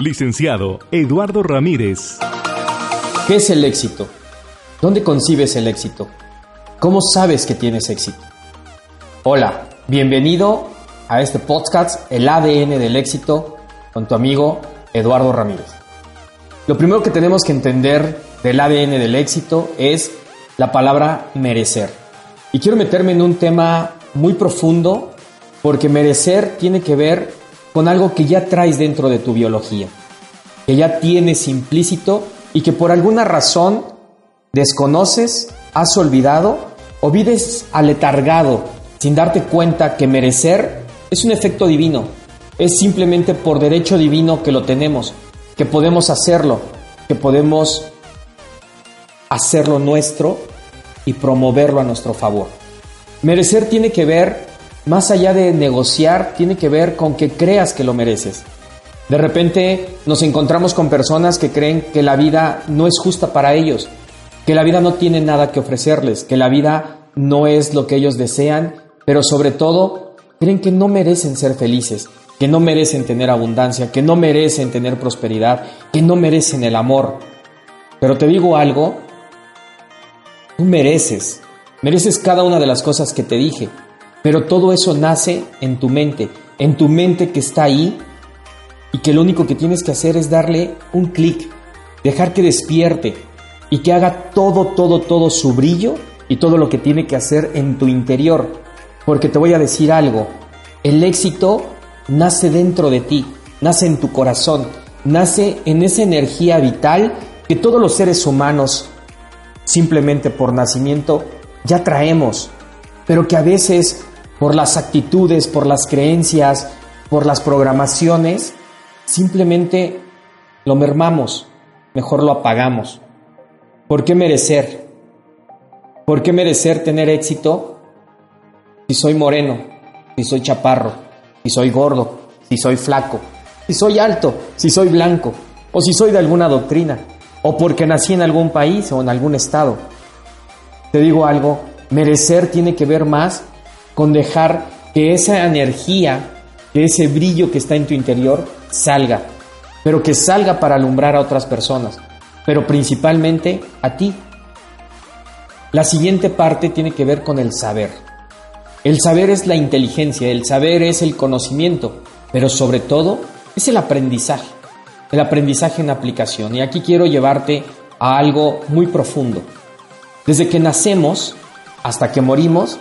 Licenciado Eduardo Ramírez. ¿Qué es el éxito? ¿Dónde concibes el éxito? ¿Cómo sabes que tienes éxito? Hola, bienvenido a este podcast, El ADN del éxito, con tu amigo Eduardo Ramírez. Lo primero que tenemos que entender del ADN del éxito es la palabra merecer. Y quiero meterme en un tema muy profundo porque merecer tiene que ver con algo que ya traes dentro de tu biología, que ya tienes implícito y que por alguna razón desconoces, has olvidado o vives aletargado sin darte cuenta que merecer es un efecto divino, es simplemente por derecho divino que lo tenemos, que podemos hacerlo, que podemos hacerlo nuestro y promoverlo a nuestro favor. Merecer tiene que ver, más allá de negociar, tiene que ver con que creas que lo mereces. De repente nos encontramos con personas que creen que la vida no es justa para ellos, que la vida no tiene nada que ofrecerles, que la vida no es lo que ellos desean, pero sobre todo creen que no merecen ser felices, que no merecen tener abundancia, que no merecen tener prosperidad, que no merecen el amor. Pero te digo algo, tú mereces, mereces cada una de las cosas que te dije, pero todo eso nace en tu mente, en tu mente que está ahí y que lo único que tienes que hacer es darle un clic, dejar que despierte y que haga todo, todo, todo su brillo y todo lo que tiene que hacer en tu interior. Porque te voy a decir algo, el éxito nace dentro de ti, nace en tu corazón, nace en esa energía vital que todos los seres humanos, simplemente por nacimiento, ya traemos, pero que a veces por las actitudes, por las creencias, por las programaciones, simplemente lo mermamos, mejor lo apagamos. ¿Por qué merecer? ¿Por qué merecer tener éxito si soy moreno, si soy chaparro, si soy gordo, si soy flaco, si soy alto, si soy blanco, o si soy de alguna doctrina, o porque nací en algún país o en algún estado? Te digo algo, merecer tiene que ver más con dejar que esa energía, que ese brillo que está en tu interior salga, pero que salga para alumbrar a otras personas, pero principalmente a ti. La siguiente parte tiene que ver con el saber. El saber es la inteligencia, el saber es el conocimiento, pero sobre todo es el aprendizaje, el aprendizaje en aplicación. Y aquí quiero llevarte a algo muy profundo. Desde que nacemos hasta que morimos,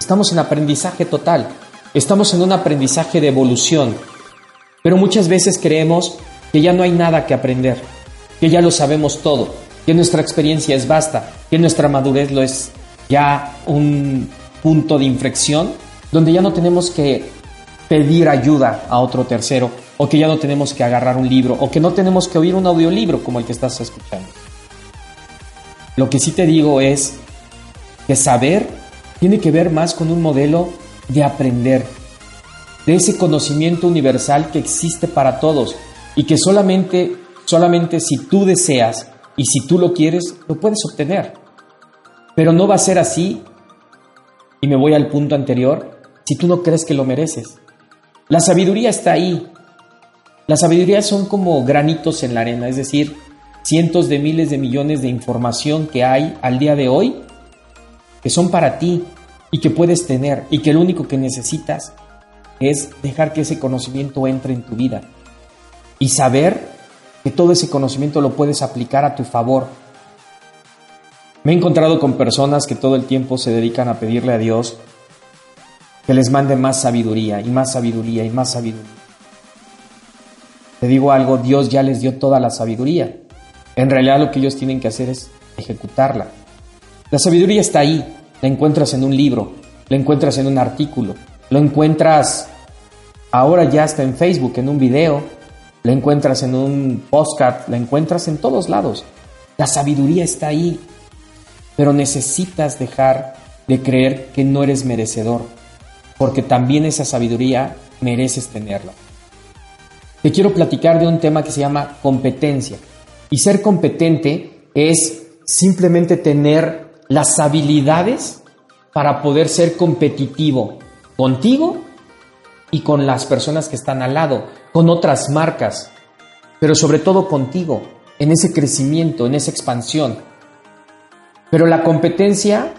estamos en aprendizaje total, estamos en un aprendizaje de evolución, pero muchas veces creemos que ya no hay nada que aprender, que ya lo sabemos todo, que nuestra experiencia es vasta, que nuestra madurez lo es ya un punto de inflexión donde ya no tenemos que pedir ayuda a otro tercero o que ya no tenemos que agarrar un libro o que no tenemos que oír un audiolibro como el que estás escuchando. Lo que sí te digo es que saber tiene que ver más con un modelo de aprender, de ese conocimiento universal que existe para todos y que solamente, solamente si tú deseas y si tú lo quieres, lo puedes obtener. Pero no va a ser así, y me voy al punto anterior, si tú no crees que lo mereces. La sabiduría está ahí. La sabiduría son como granitos en la arena, es decir, cientos de miles de millones de información que hay al día de hoy que son para ti y que puedes tener y que lo único que necesitas es dejar que ese conocimiento entre en tu vida y saber que todo ese conocimiento lo puedes aplicar a tu favor. Me he encontrado con personas que todo el tiempo se dedican a pedirle a Dios que les mande más sabiduría y más sabiduría y más sabiduría. Te digo algo, Dios ya les dio toda la sabiduría. En realidad lo que ellos tienen que hacer es ejecutarla. La sabiduría está ahí, la encuentras en un libro, la encuentras en un artículo, lo encuentras ahora ya está en Facebook, en un video, la encuentras en un postcard, la encuentras en todos lados. La sabiduría está ahí, pero necesitas dejar de creer que no eres merecedor, porque también esa sabiduría mereces tenerla. Te quiero platicar de un tema que se llama competencia. Y ser competente es simplemente tener las habilidades para poder ser competitivo contigo y con las personas que están al lado, con otras marcas, pero sobre todo contigo, en ese crecimiento, en esa expansión. Pero la competencia,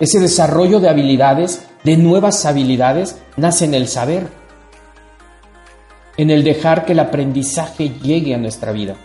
ese desarrollo de habilidades, de nuevas habilidades, nace en el saber, en el dejar que el aprendizaje llegue a nuestra vida.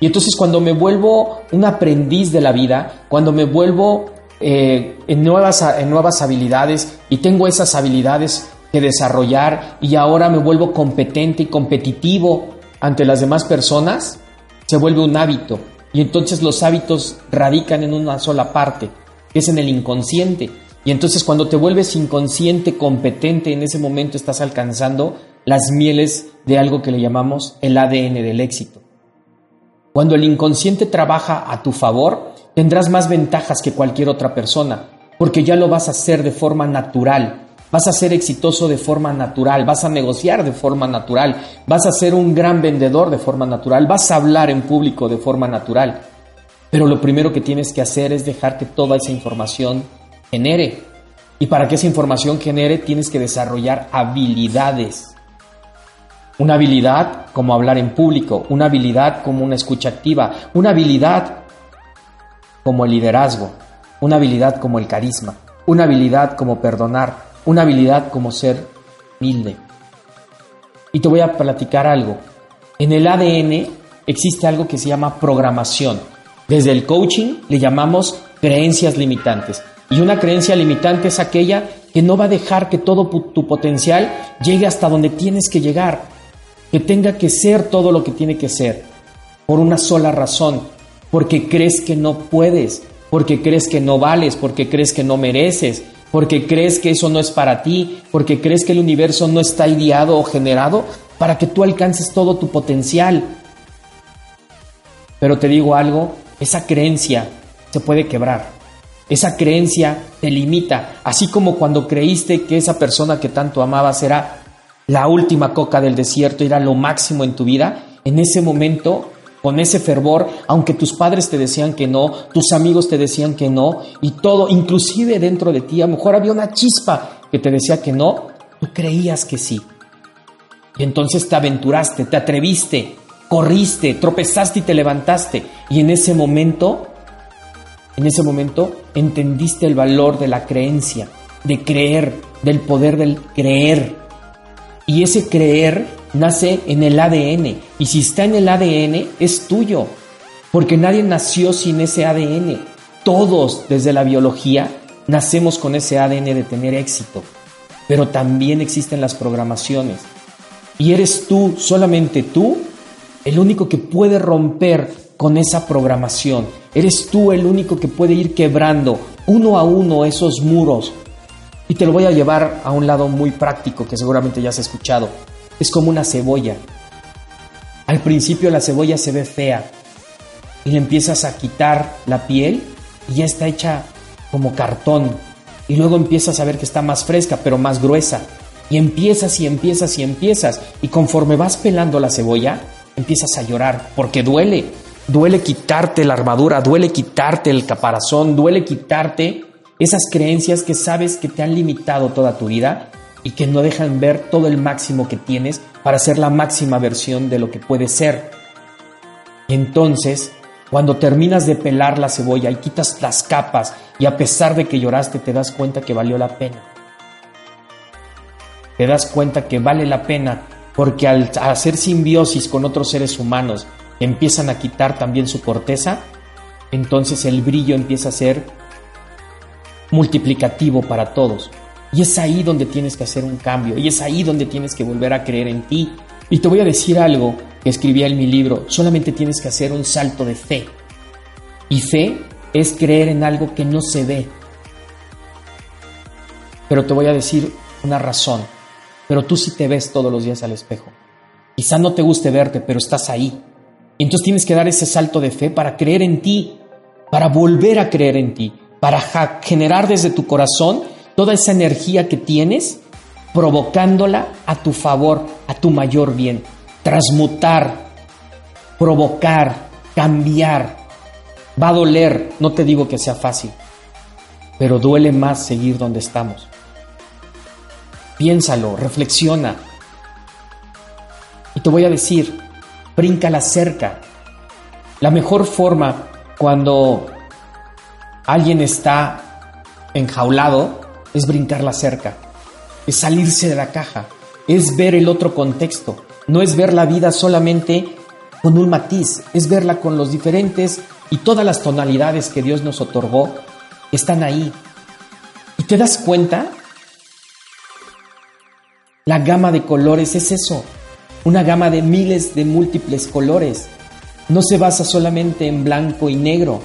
Y entonces cuando me vuelvo un aprendiz de la vida, cuando me vuelvo eh, en, nuevas, en nuevas habilidades y tengo esas habilidades que desarrollar y ahora me vuelvo competente y competitivo ante las demás personas, se vuelve un hábito. Y entonces los hábitos radican en una sola parte, que es en el inconsciente. Y entonces cuando te vuelves inconsciente, competente, en ese momento estás alcanzando las mieles de algo que le llamamos el ADN del éxito. Cuando el inconsciente trabaja a tu favor, tendrás más ventajas que cualquier otra persona, porque ya lo vas a hacer de forma natural, vas a ser exitoso de forma natural, vas a negociar de forma natural, vas a ser un gran vendedor de forma natural, vas a hablar en público de forma natural. Pero lo primero que tienes que hacer es dejar que toda esa información genere. Y para que esa información genere tienes que desarrollar habilidades. Una habilidad como hablar en público, una habilidad como una escucha activa, una habilidad como el liderazgo, una habilidad como el carisma, una habilidad como perdonar, una habilidad como ser humilde. Y te voy a platicar algo. En el ADN existe algo que se llama programación. Desde el coaching le llamamos creencias limitantes. Y una creencia limitante es aquella que no va a dejar que todo tu potencial llegue hasta donde tienes que llegar que tenga que ser todo lo que tiene que ser, por una sola razón, porque crees que no puedes, porque crees que no vales, porque crees que no mereces, porque crees que eso no es para ti, porque crees que el universo no está ideado o generado para que tú alcances todo tu potencial. Pero te digo algo, esa creencia se puede quebrar. Esa creencia te limita, así como cuando creíste que esa persona que tanto amabas era la última coca del desierto era lo máximo en tu vida, en ese momento, con ese fervor, aunque tus padres te decían que no, tus amigos te decían que no, y todo, inclusive dentro de ti, a lo mejor había una chispa que te decía que no, tú creías que sí. Y entonces te aventuraste, te atreviste, corriste, tropezaste y te levantaste. Y en ese momento, en ese momento, entendiste el valor de la creencia, de creer, del poder del creer. Y ese creer nace en el ADN. Y si está en el ADN, es tuyo. Porque nadie nació sin ese ADN. Todos, desde la biología, nacemos con ese ADN de tener éxito. Pero también existen las programaciones. Y eres tú, solamente tú, el único que puede romper con esa programación. Eres tú el único que puede ir quebrando uno a uno esos muros y te lo voy a llevar a un lado muy práctico que seguramente ya has escuchado. Es como una cebolla. Al principio la cebolla se ve fea y le empiezas a quitar la piel y ya está hecha como cartón. Y luego empiezas a ver que está más fresca, pero más gruesa. Y empiezas y empiezas y empiezas. Y conforme vas pelando la cebolla, empiezas a llorar porque duele. Duele quitarte la armadura, duele quitarte el caparazón, duele quitarte esas creencias que sabes que te han limitado toda tu vida y que no dejan ver todo el máximo que tienes para ser la máxima versión de lo que puedes ser. entonces, cuando terminas de pelar la cebolla y quitas las capas y a pesar de que lloraste te das cuenta que valió la pena. Te das cuenta que vale la pena porque al hacer simbiosis con otros seres humanos empiezan a quitar también su corteza, entonces el brillo empieza a ser multiplicativo para todos. Y es ahí donde tienes que hacer un cambio, y es ahí donde tienes que volver a creer en ti. Y te voy a decir algo que escribí en mi libro, solamente tienes que hacer un salto de fe. Y fe es creer en algo que no se ve. Pero te voy a decir una razón, pero tú sí te ves todos los días al espejo. Quizá no te guste verte, pero estás ahí. Y entonces tienes que dar ese salto de fe para creer en ti, para volver a creer en ti, para generar desde tu corazón toda esa energía que tienes, provocándola a tu favor, a tu mayor bien. Transmutar, provocar, cambiar. Va a doler, no te digo que sea fácil, pero duele más seguir donde estamos. Piénsalo, reflexiona. Y te voy a decir, brinca la cerca. La mejor forma cuando alguien está enjaulado es brincar la cerca, es salirse de la caja, es ver el otro contexto, no es ver la vida solamente con un matiz, es verla con los diferentes y todas las tonalidades que Dios nos otorgó están ahí. ¿Y te das cuenta? La gama de colores es eso, una gama de miles de múltiples colores. No se basa solamente en blanco y negro,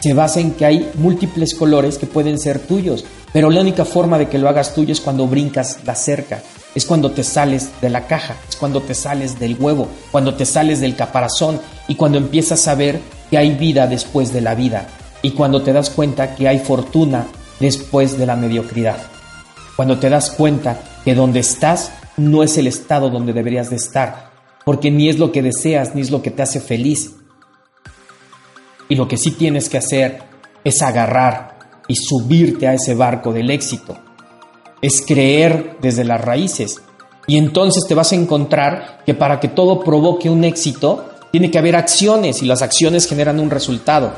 se basa en que hay múltiples colores que pueden ser tuyos, pero la única forma de que lo hagas tuyo es cuando brincas la cerca, es cuando te sales de la caja, es cuando te sales del huevo, cuando te sales del caparazón y cuando empiezas a ver que hay vida después de la vida y cuando te das cuenta que hay fortuna después de la mediocridad. Cuando te das cuenta que donde estás no es el estado donde deberías de estar, porque ni es lo que deseas ni es lo que te hace feliz. Y lo que sí tienes que hacer es agarrar y subirte a ese barco del éxito. Es creer desde las raíces. Y entonces te vas a encontrar que para que todo provoque un éxito, tiene que haber acciones y las acciones generan un resultado.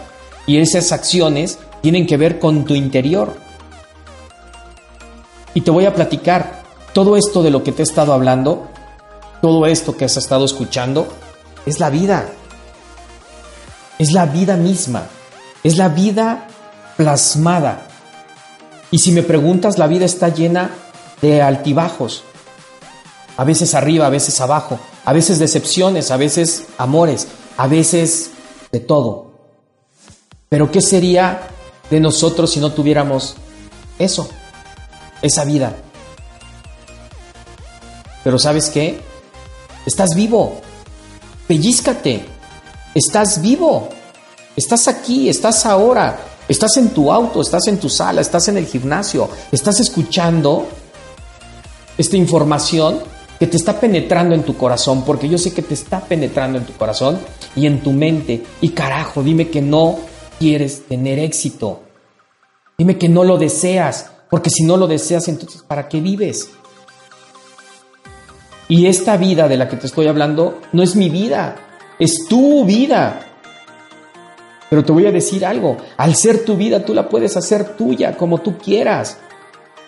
Y esas acciones tienen que ver con tu interior. Y te voy a platicar todo esto de lo que te he estado hablando, todo esto que has estado escuchando, es la vida. Es la vida misma. Es la vida plasmada. Y si me preguntas, la vida está llena de altibajos. A veces arriba, a veces abajo. A veces decepciones, a veces amores, a veces de todo. Pero ¿qué sería de nosotros si no tuviéramos eso? Esa vida. Pero ¿sabes qué? Estás vivo. Pellízcate. Estás vivo. Estás aquí, estás ahora. Estás en tu auto, estás en tu sala, estás en el gimnasio. Estás escuchando esta información que te está penetrando en tu corazón, porque yo sé que te está penetrando en tu corazón y en tu mente. Y carajo, dime que no quieres tener éxito. Dime que no lo deseas, porque si no lo deseas, entonces ¿para qué vives? Y esta vida de la que te estoy hablando no es mi vida, es tu vida. Pero te voy a decir algo, al ser tu vida tú la puedes hacer tuya como tú quieras,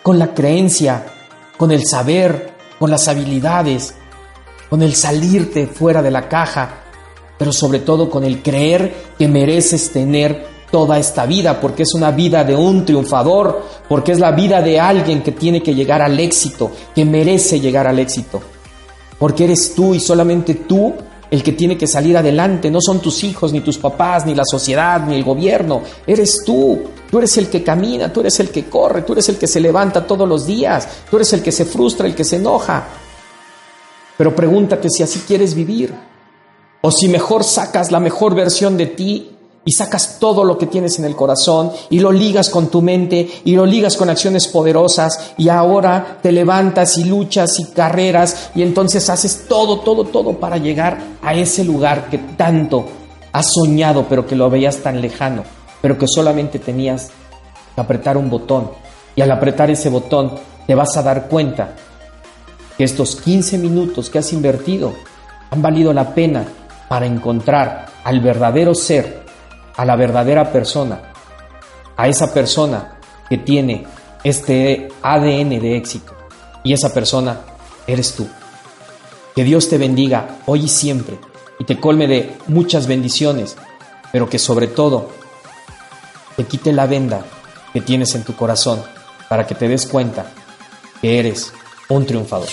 con la creencia, con el saber, con las habilidades, con el salirte fuera de la caja, pero sobre todo con el creer que mereces tener toda esta vida, porque es una vida de un triunfador, porque es la vida de alguien que tiene que llegar al éxito, que merece llegar al éxito. Porque eres tú y solamente tú el que tiene que salir adelante, no son tus hijos, ni tus papás, ni la sociedad, ni el gobierno, eres tú, tú eres el que camina, tú eres el que corre, tú eres el que se levanta todos los días, tú eres el que se frustra, el que se enoja. Pero pregúntate si así quieres vivir, o si mejor sacas la mejor versión de ti y sacas todo lo que tienes en el corazón y lo ligas con tu mente y lo ligas con acciones poderosas y ahora te levantas y luchas y carreras y entonces haces todo, todo, todo para llegar a ese lugar que tanto has soñado pero que lo veías tan lejano, pero que solamente tenías que apretar un botón. Y al apretar ese botón te vas a dar cuenta que estos 15 minutos que has invertido han valido la pena para encontrar al verdadero ser a la verdadera persona, a esa persona que tiene este ADN de éxito. Y esa persona eres tú. Que Dios te bendiga hoy y siempre y te colme de muchas bendiciones, pero que sobre todo te quite la venda que tienes en tu corazón para que te des cuenta que eres un triunfador.